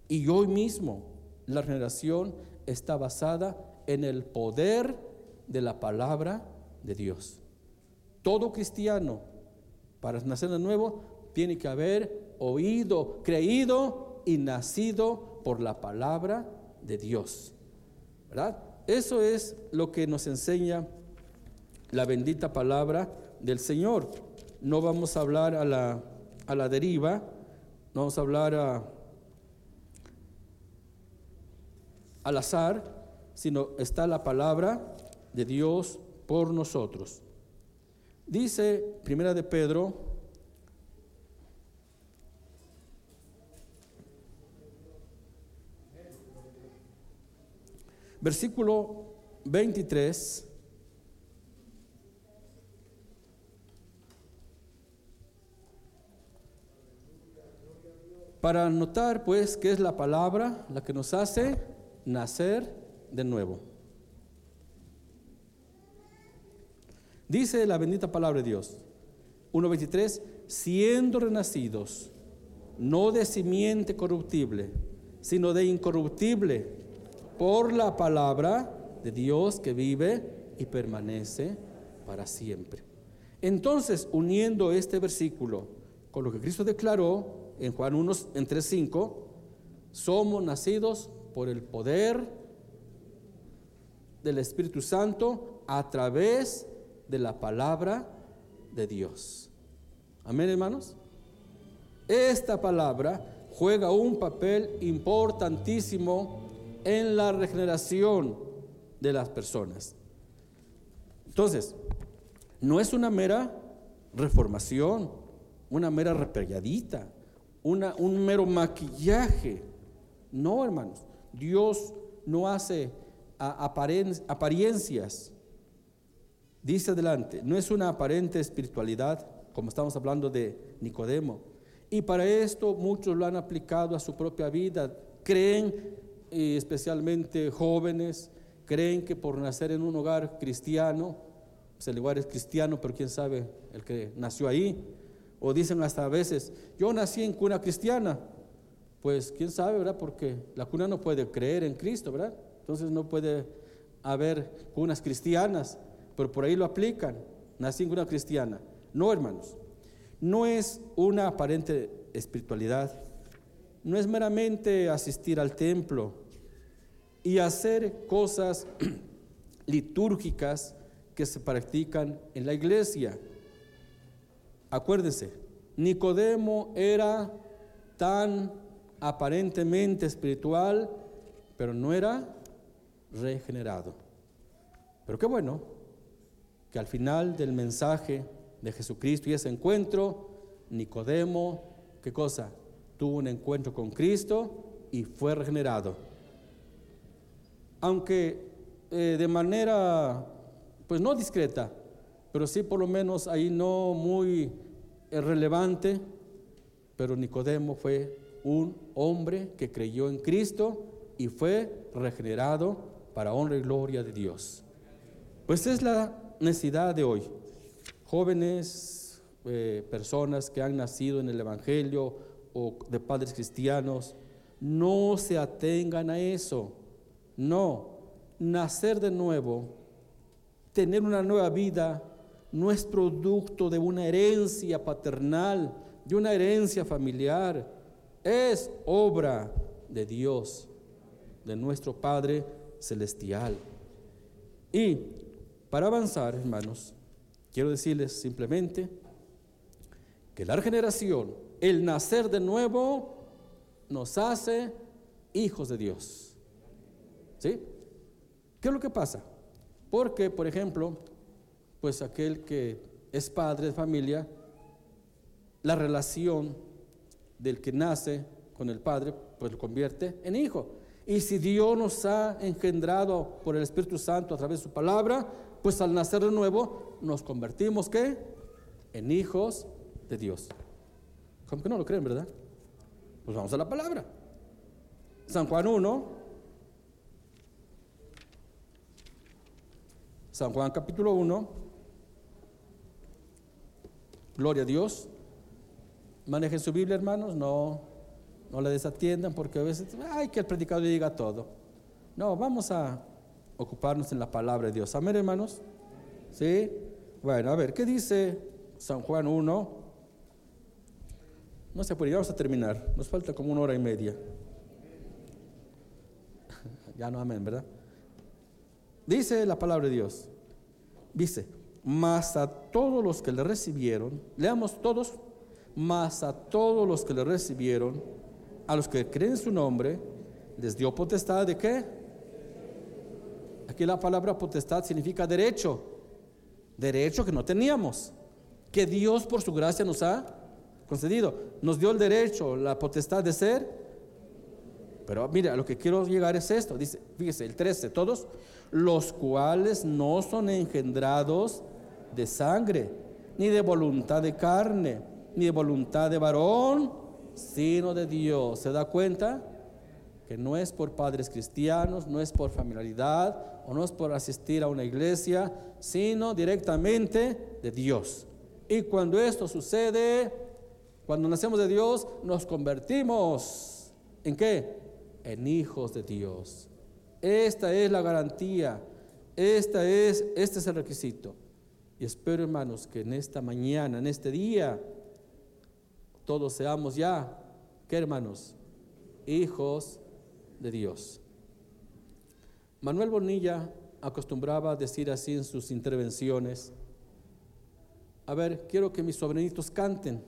Y hoy mismo la generación está basada en el poder de la palabra de Dios. Todo cristiano, para nacer de nuevo, tiene que haber oído, creído y nacido por la palabra de Dios. ¿Verdad? Eso es lo que nos enseña la bendita palabra del Señor. No vamos a hablar a la, a la deriva, no vamos a hablar a, al azar, sino está la palabra de Dios por nosotros. Dice Primera de Pedro, versículo 23. Para notar pues que es la palabra la que nos hace nacer de nuevo. Dice la bendita palabra de Dios, 1.23, siendo renacidos, no de simiente corruptible, sino de incorruptible, por la palabra de Dios que vive y permanece para siempre. Entonces, uniendo este versículo con lo que Cristo declaró en Juan 1, en 3.5, somos nacidos por el poder del Espíritu Santo a través de la palabra de Dios. Amén, hermanos. Esta palabra juega un papel importantísimo en la regeneración de las personas. Entonces, no es una mera reformación, una mera repelladita, una, un mero maquillaje. No, hermanos. Dios no hace apariencias. Dice adelante, no es una aparente espiritualidad, como estamos hablando de Nicodemo. Y para esto muchos lo han aplicado a su propia vida. Creen, y especialmente jóvenes, creen que por nacer en un hogar cristiano, pues el lugar es cristiano, pero quién sabe el que nació ahí. O dicen hasta a veces, yo nací en cuna cristiana. Pues quién sabe, ¿verdad? Porque la cuna no puede creer en Cristo, ¿verdad? Entonces no puede haber cunas cristianas pero por ahí lo aplican. Nací en una cristiana. No, hermanos. No es una aparente espiritualidad. No es meramente asistir al templo y hacer cosas litúrgicas que se practican en la iglesia. Acuérdense, Nicodemo era tan aparentemente espiritual, pero no era regenerado. Pero qué bueno que al final del mensaje de Jesucristo y ese encuentro, Nicodemo, ¿qué cosa? Tuvo un encuentro con Cristo y fue regenerado. Aunque eh, de manera, pues no discreta, pero sí por lo menos ahí no muy eh, relevante, pero Nicodemo fue un hombre que creyó en Cristo y fue regenerado para honra y gloria de Dios. Pues es la necesidad de hoy. Jóvenes, eh, personas que han nacido en el Evangelio o de padres cristianos, no se atengan a eso. No, nacer de nuevo, tener una nueva vida, no es producto de una herencia paternal, de una herencia familiar, es obra de Dios, de nuestro Padre Celestial. Y para avanzar, hermanos, quiero decirles simplemente que la regeneración, el nacer de nuevo, nos hace hijos de Dios. ¿Sí? ¿Qué es lo que pasa? Porque, por ejemplo, pues aquel que es padre de familia, la relación del que nace con el Padre, pues lo convierte en hijo. Y si Dios nos ha engendrado por el Espíritu Santo a través de su palabra, pues al nacer de nuevo nos convertimos ¿qué? En hijos de Dios. ¿Cómo que no lo creen, verdad? Pues vamos a la palabra. San Juan 1. San Juan capítulo 1. Gloria a Dios. Manejen su Biblia, hermanos. No, no le desatiendan porque a veces, ay, que el predicador diga todo. No, vamos a ocuparnos en la palabra de Dios. Amén, hermanos. ¿Sí? Bueno, a ver, ¿qué dice San Juan 1? No se puede, vamos a terminar. Nos falta como una hora y media. ya no, amén, ¿verdad? Dice la palabra de Dios. Dice, mas a todos los que le recibieron, leamos todos, mas a todos los que le recibieron, a los que creen en su nombre, les dio potestad de qué? Aquí la palabra potestad significa derecho, derecho que no teníamos, que Dios por su gracia nos ha concedido. Nos dio el derecho, la potestad de ser. Pero mira, lo que quiero llegar es esto. Dice, fíjese, el 13, todos los cuales no son engendrados de sangre, ni de voluntad de carne, ni de voluntad de varón, sino de Dios. ¿Se da cuenta? Que no es por padres cristianos, no es por familiaridad o no es por asistir a una iglesia, sino directamente de Dios. Y cuando esto sucede, cuando nacemos de Dios, nos convertimos en qué? En hijos de Dios. Esta es la garantía, esta es, este es el requisito. Y espero, hermanos, que en esta mañana, en este día, todos seamos ya, ¿qué hermanos? Hijos de Dios. Manuel Bonilla acostumbraba decir así en sus intervenciones, a ver, quiero que mis sobrinitos canten.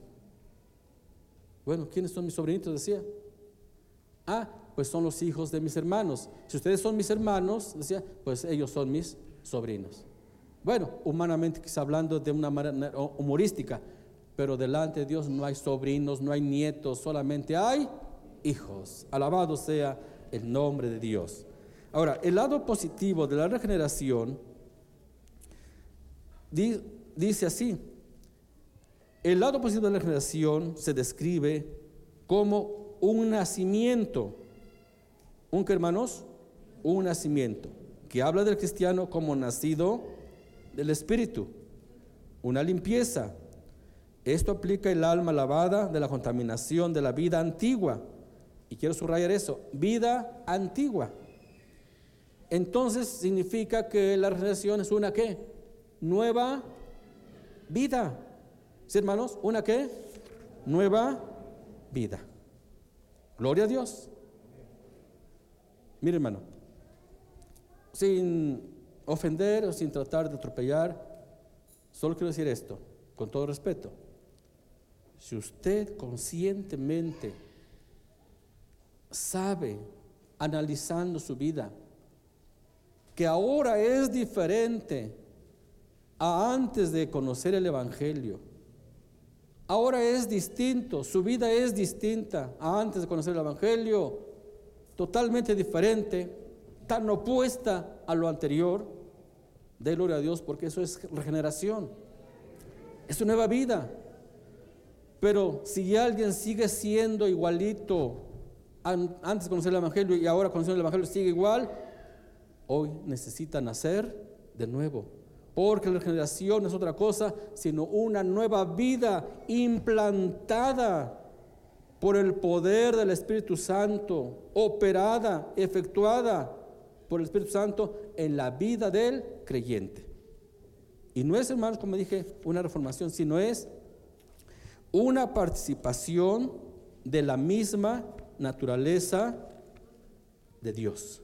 Bueno, ¿quiénes son mis sobrinitos? Decía. Ah, pues son los hijos de mis hermanos. Si ustedes son mis hermanos, decía, pues ellos son mis sobrinos. Bueno, humanamente quizá hablando de una manera humorística, pero delante de Dios no hay sobrinos, no hay nietos, solamente hay hijos. Alabado sea el nombre de Dios. Ahora, el lado positivo de la regeneración dice así, el lado positivo de la regeneración se describe como un nacimiento. ¿Un qué, hermanos? Un nacimiento, que habla del cristiano como nacido del Espíritu, una limpieza. Esto aplica el alma lavada de la contaminación de la vida antigua. Y quiero subrayar eso, vida antigua. Entonces significa que la regeneración es una qué? Nueva vida. ¿Sí, hermanos? ¿Una qué? Nueva vida. Gloria a Dios. Mire, hermano, sin ofender o sin tratar de atropellar, solo quiero decir esto, con todo respeto. Si usted conscientemente sabe, analizando su vida, que ahora es diferente a antes de conocer el Evangelio, Ahora es distinto, su vida es distinta a antes de conocer el Evangelio, totalmente diferente, tan opuesta a lo anterior. De gloria a Dios porque eso es regeneración, es una nueva vida. Pero si alguien sigue siendo igualito antes de conocer el Evangelio y ahora conociendo el Evangelio sigue igual, hoy necesita nacer de nuevo porque la regeneración es otra cosa, sino una nueva vida implantada por el poder del Espíritu Santo, operada, efectuada por el Espíritu Santo en la vida del creyente. Y no es, hermanos, como dije, una reformación, sino es una participación de la misma naturaleza de Dios.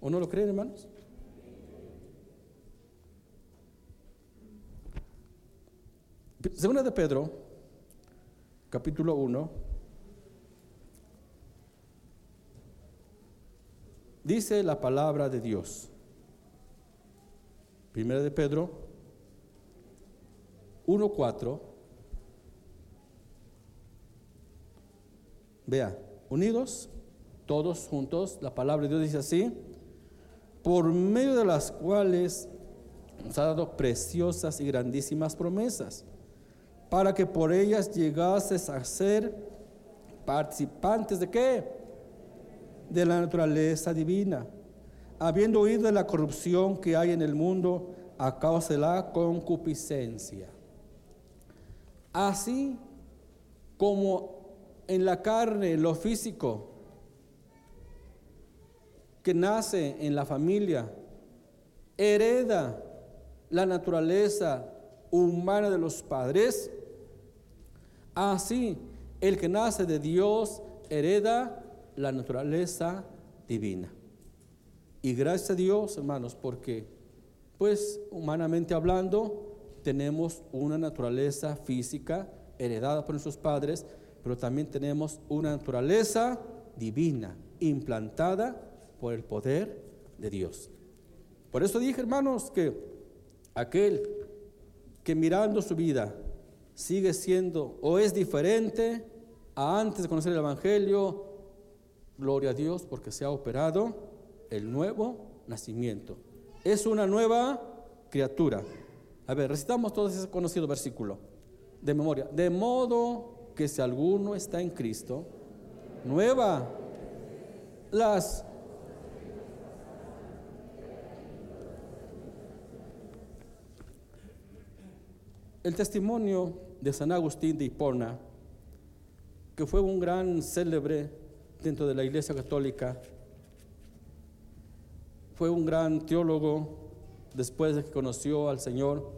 ¿O no lo creen, hermanos? Segunda de Pedro, capítulo 1, dice la palabra de Dios. Primera de Pedro 1.4 Vea, unidos, todos juntos, la palabra de Dios dice así, por medio de las cuales nos ha dado preciosas y grandísimas promesas, para que por ellas llegases a ser participantes de qué? De la naturaleza divina, habiendo oído de la corrupción que hay en el mundo a causa de la concupiscencia. Así como en la carne, lo físico, que nace en la familia, hereda la naturaleza humana de los padres, así el que nace de Dios hereda la naturaleza divina. Y gracias a Dios, hermanos, porque, pues, humanamente hablando, tenemos una naturaleza física heredada por nuestros padres, pero también tenemos una naturaleza divina, implantada por el poder de Dios. Por eso dije, hermanos, que aquel que mirando su vida sigue siendo o es diferente a antes de conocer el Evangelio, gloria a Dios porque se ha operado el nuevo nacimiento. Es una nueva criatura. A ver, recitamos todo ese conocido versículo de memoria. De modo que si alguno está en Cristo, nueva las El testimonio de San Agustín de Hipona, que fue un gran célebre dentro de la Iglesia Católica, fue un gran teólogo después de que conoció al Señor,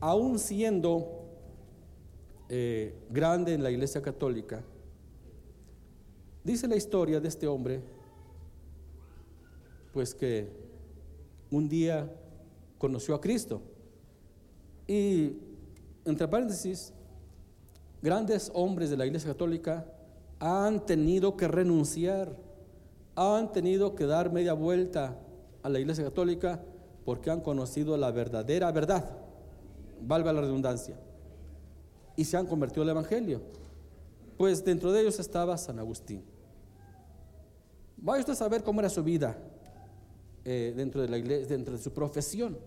aún siendo eh, grande en la Iglesia Católica. Dice la historia de este hombre, pues que un día conoció a Cristo y entre paréntesis, grandes hombres de la Iglesia Católica han tenido que renunciar, han tenido que dar media vuelta a la Iglesia Católica porque han conocido la verdadera verdad, valga la redundancia, y se han convertido al Evangelio. Pues dentro de ellos estaba San Agustín. Vaya usted a saber cómo era su vida eh, dentro de la iglesia, dentro de su profesión.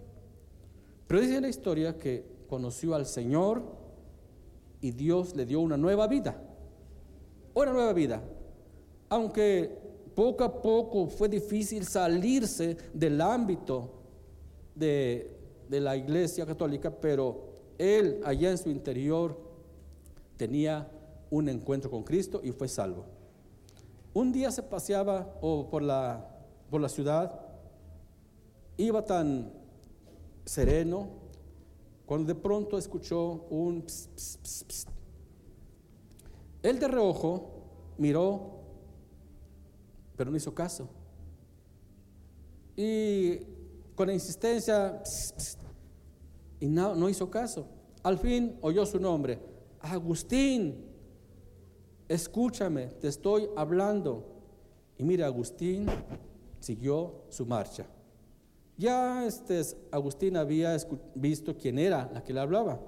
Pero dice la historia que conoció al Señor y Dios le dio una nueva vida. Una nueva vida. Aunque poco a poco fue difícil salirse del ámbito de, la iglesia católica, pero él allá en su interior tenía un encuentro con Cristo y fue salvo. Un día se paseaba por, la, ciudad, iba tan sereno, cuando de pronto escuchó un pss, Él de reojo miró, pero no hizo caso. Y con insistencia, y no, no hizo caso. Al fin oyó su nombre, Agustín, escúchame, te estoy hablando. Y mira, Agustín siguió su marcha. Ya este, Agustín había visto quién era la que le hablaba.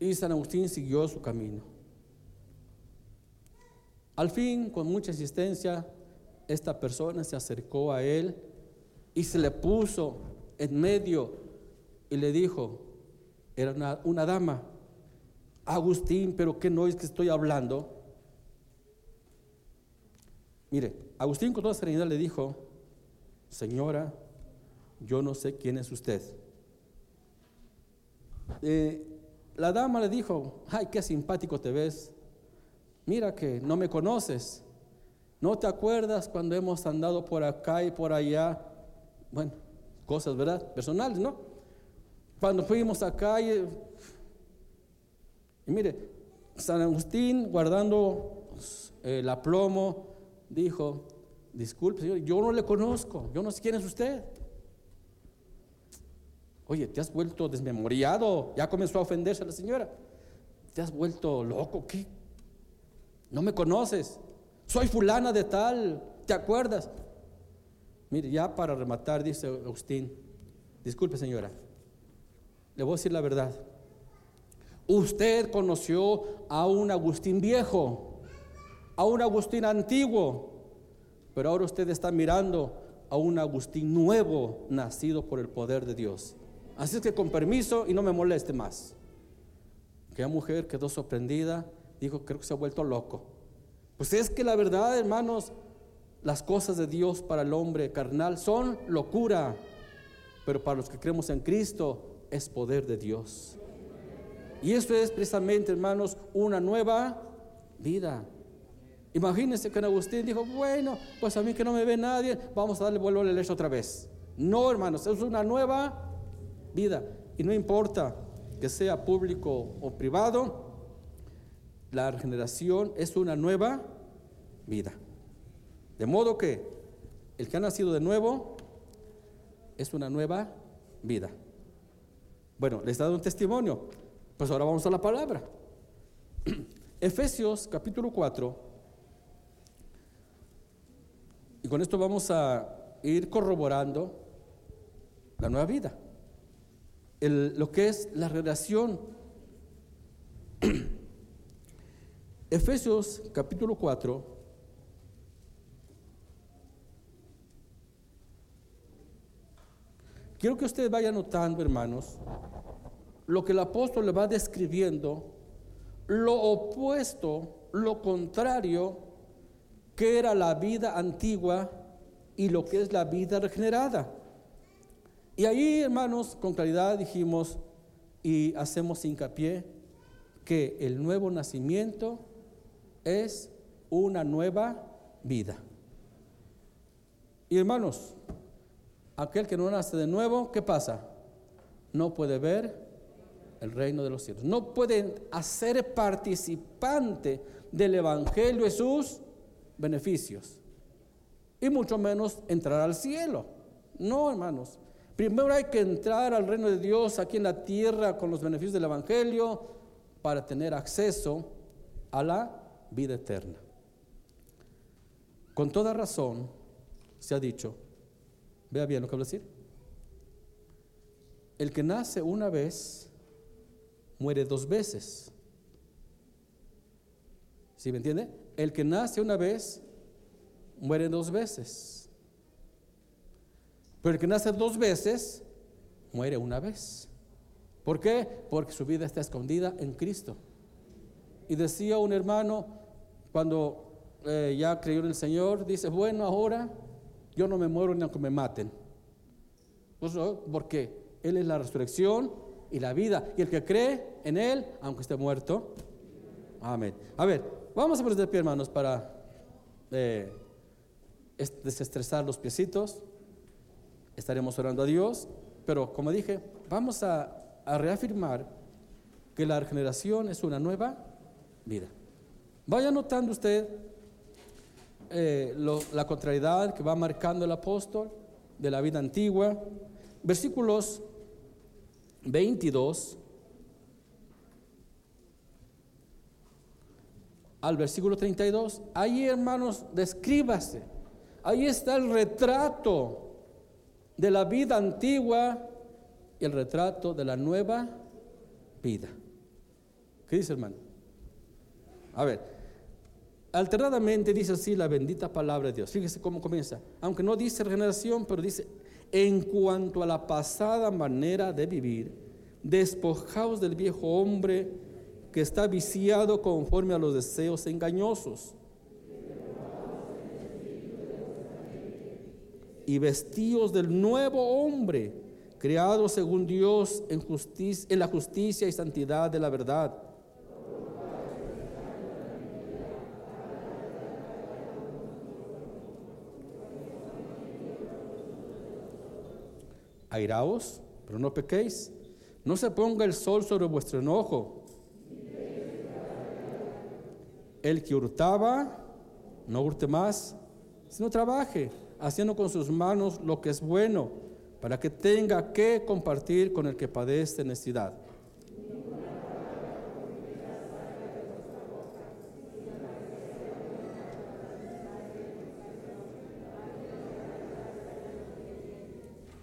Y San Agustín siguió su camino. Al fin, con mucha insistencia, esta persona se acercó a él y se le puso en medio y le dijo, era una, una dama, Agustín, pero ¿qué no es que estoy hablando? Mire, Agustín con toda serenidad le dijo, señora, yo no sé quién es usted. Eh, la dama le dijo, ay, qué simpático te ves. Mira que no me conoces. ¿No te acuerdas cuando hemos andado por acá y por allá? Bueno, cosas, ¿verdad? Personales, ¿no? Cuando fuimos acá y, y mire, San Agustín guardando el aplomo dijo, disculpe, señor, yo no le conozco, yo no sé quién es usted. Oye, te has vuelto desmemoriado, ya comenzó a ofenderse a la señora. Te has vuelto loco, ¿qué? No me conoces, soy fulana de tal, ¿te acuerdas? Mire, ya para rematar, dice Agustín, disculpe señora, le voy a decir la verdad. Usted conoció a un Agustín viejo, a un Agustín antiguo, pero ahora usted está mirando a un Agustín nuevo, nacido por el poder de Dios. Así es que con permiso y no me moleste más. Aquella mujer quedó sorprendida, dijo, creo que se ha vuelto loco. Pues es que la verdad, hermanos, las cosas de Dios para el hombre carnal son locura, pero para los que creemos en Cristo es poder de Dios. Y esto es precisamente, hermanos, una nueva vida. Imagínense que Agustín dijo, bueno, pues a mí que no me ve nadie, vamos a darle vuelo a la leche otra vez. No, hermanos, es una nueva vida. Y no importa que sea público o privado, la regeneración es una nueva vida. De modo que el que ha nacido de nuevo es una nueva vida. Bueno, les he dado un testimonio, pues ahora vamos a la palabra. Efesios capítulo 4 y con esto vamos a ir corroborando la nueva vida, lo que es la relación. Efesios capítulo 4. Quiero que ustedes vayan notando, hermanos, lo que el apóstol le va describiendo, lo opuesto, lo contrario qué era la vida antigua y lo que es la vida regenerada. Y ahí, hermanos, con claridad dijimos y hacemos hincapié que el nuevo nacimiento es una nueva vida. Y hermanos, aquel que no nace de nuevo, ¿qué pasa? No puede ver el reino de los cielos. No puede hacer participante del Evangelio Jesús beneficios. Y mucho menos entrar al cielo. No, hermanos. Primero hay que entrar al reino de Dios aquí en la tierra con los beneficios del Evangelio para tener acceso a la vida eterna. Con toda razón se ha dicho, vea bien lo que voy a decir, el que nace una vez muere dos veces. ¿Sí me entiende? el que nace una vez, muere dos veces. Pero el que nace dos veces, muere una vez. ¿Por qué? Porque su vida está escondida en Cristo. Y decía un hermano, cuando eh, ya creyó en el Señor, dice, bueno, ahora yo no me muero ni aunque me maten. Pues, ¿Por qué? Él es la resurrección y la vida. Y el que cree en Él, aunque esté muerto. Amén. A ver, Vamos a poner de pie, hermanos, para eh, desestresar los piecitos. Estaremos orando a Dios, pero como dije, vamos a, reafirmar que la regeneración es una nueva vida. Vaya notando usted eh, la contrariedad que va marcando el apóstol de la vida antigua. Versículos 22 al versículo 32, ahí hermanos, descríbase. Ahí está el retrato de la vida antigua y el retrato de la nueva vida. ¿Qué dice hermano? A ver, alternadamente dice así la bendita palabra de Dios. Fíjese cómo comienza. Aunque no dice regeneración, pero dice, en cuanto a la pasada manera de vivir, despojaos del viejo hombre que está viciado conforme a los deseos engañosos. Y vestidos del nuevo hombre, creado según Dios en, en la justicia y santidad de la verdad. Airaos, pero no pequéis. No se ponga el sol sobre vuestro enojo El que hurtaba, no hurte más, sino trabaje, haciendo con sus manos lo que es bueno, para que tenga que compartir con el que padece necesidad.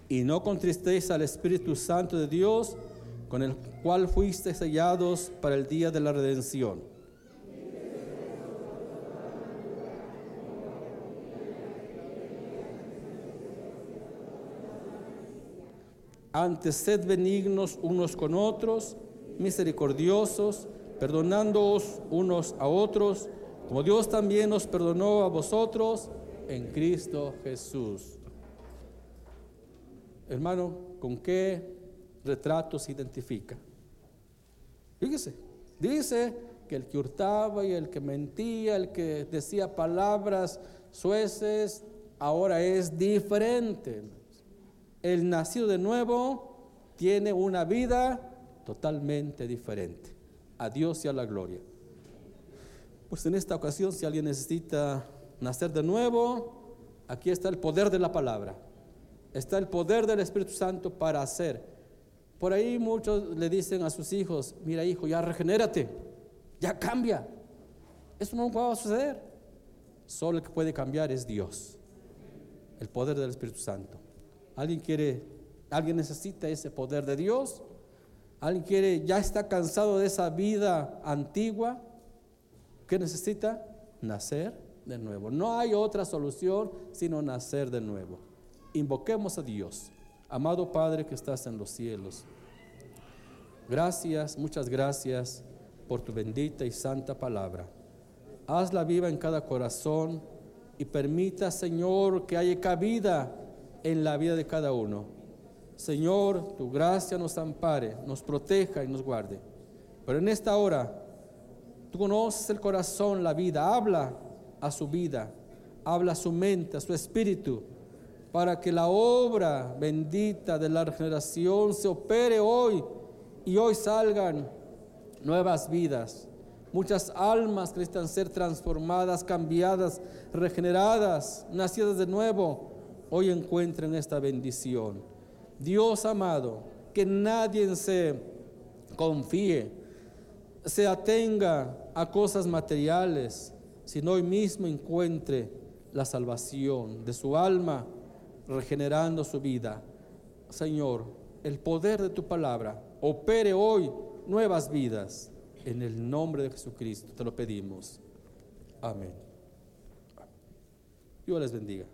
Y no contristéis al Espíritu Santo de Dios, con el cual fuiste sellados para el día de la redención. Antes sed benignos unos con otros, misericordiosos, perdonándoos unos a otros, como Dios también os perdonó a vosotros en Cristo Jesús. Hermano, ¿con qué retrato se identifica? Fíjese, dice que el que hurtaba y el que mentía, el que decía palabras sueces, ahora es diferente. El nacido de nuevo tiene una vida totalmente diferente. A Dios y a la gloria. Pues en esta ocasión, si alguien necesita nacer de nuevo, aquí está el poder de la palabra. Está el poder del Espíritu Santo para hacer. Por ahí muchos le dicen a sus hijos, mira hijo, ya regenérate, ya cambia. Eso no va a suceder. Solo el que puede cambiar es Dios. El poder del Espíritu Santo. ¿Alguien quiere, alguien necesita ese poder de Dios? ¿Alguien quiere, ya está cansado de esa vida antigua? ¿Qué necesita? Nacer de nuevo. No hay otra solución sino nacer de nuevo. Invoquemos a Dios. Amado Padre que estás en los cielos. Gracias, muchas gracias por tu bendita y santa palabra. Hazla viva en cada corazón y permita, Señor, que haya cabida en la vida de cada uno. Señor, tu gracia nos ampare, nos proteja y nos guarde. Pero en esta hora, tú conoces el corazón, la vida, habla a su vida, habla a su mente, a su espíritu, para que la obra bendita de la regeneración se opere hoy y hoy salgan nuevas vidas. Muchas almas que necesitan ser transformadas, cambiadas, regeneradas, nacidas de nuevo, hoy encuentren esta bendición. Dios amado, que nadie se confíe, se atenga a cosas materiales, sino hoy mismo encuentre la salvación de su alma, regenerando su vida. Señor, el poder de tu palabra opere hoy nuevas vidas. En el nombre de Jesucristo te lo pedimos. Amén. Dios les bendiga.